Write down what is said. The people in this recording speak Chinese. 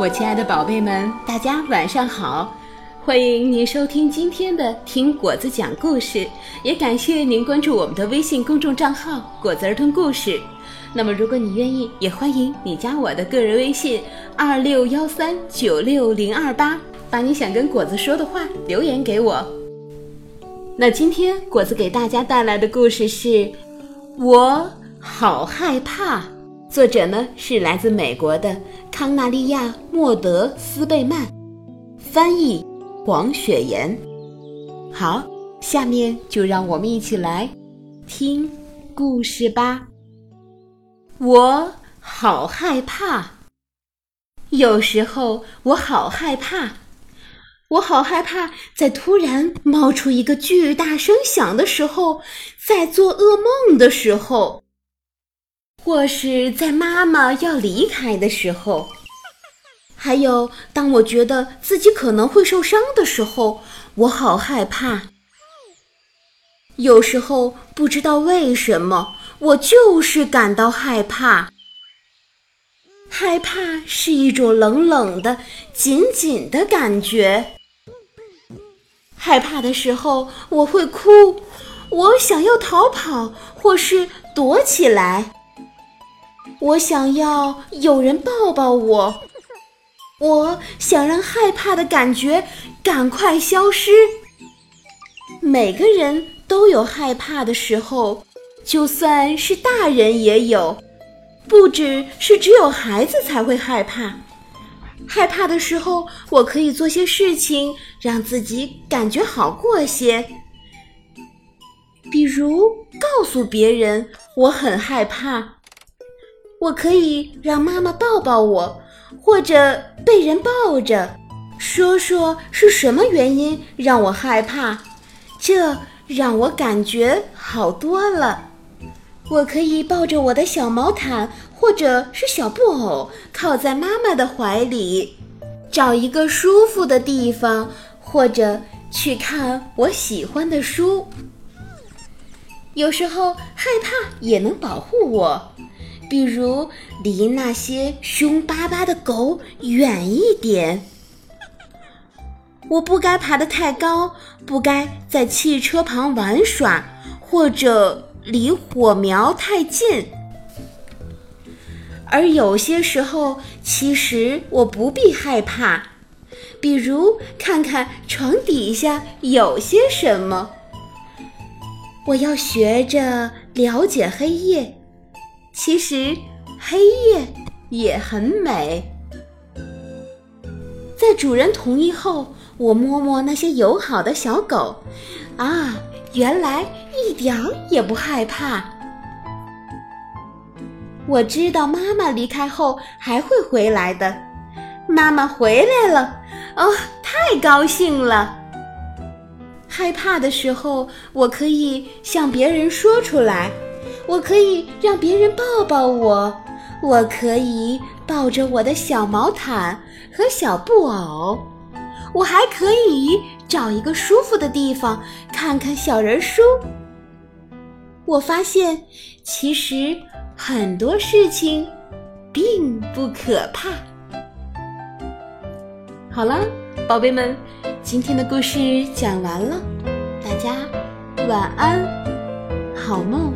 我亲爱的宝贝们，大家晚上好！欢迎您收听今天的听果子讲故事，也感谢您关注我们的微信公众账号“果子儿童故事”。那么，如果你愿意，也欢迎你加我的个人微信二六幺三九六零二八，把你想跟果子说的话留言给我。那今天果子给大家带来的故事是《我好害怕》。作者呢是来自美国的康纳利亚·莫德斯贝曼，翻译黄雪岩。好，下面就让我们一起来听故事吧。我好害怕，有时候我好害怕，我好害怕，在突然冒出一个巨大声响的时候，在做噩梦的时候。或是在妈妈要离开的时候，还有当我觉得自己可能会受伤的时候，我好害怕。有时候不知道为什么，我就是感到害怕。害怕是一种冷冷的、紧紧的感觉。害怕的时候，我会哭，我想要逃跑，或是躲起来。我想要有人抱抱我，我想让害怕的感觉赶快消失。每个人都有害怕的时候，就算是大人也有，不只是只有孩子才会害怕。害怕的时候，我可以做些事情让自己感觉好过些，比如告诉别人我很害怕。我可以让妈妈抱抱我，或者被人抱着，说说是什么原因让我害怕，这让我感觉好多了。我可以抱着我的小毛毯，或者是小布偶，靠在妈妈的怀里，找一个舒服的地方，或者去看我喜欢的书。有时候害怕也能保护我。比如离那些凶巴巴的狗远一点。我不该爬得太高，不该在汽车旁玩耍，或者离火苗太近。而有些时候，其实我不必害怕。比如看看床底下有些什么。我要学着了解黑夜。其实，黑夜也很美。在主人同意后，我摸摸那些友好的小狗，啊，原来一点儿也不害怕。我知道妈妈离开后还会回来的。妈妈回来了，哦，太高兴了。害怕的时候，我可以向别人说出来。我可以让别人抱抱我，我可以抱着我的小毛毯和小布偶，我还可以找一个舒服的地方看看小人书。我发现，其实很多事情并不可怕。好了，宝贝们，今天的故事讲完了，大家晚安，好梦。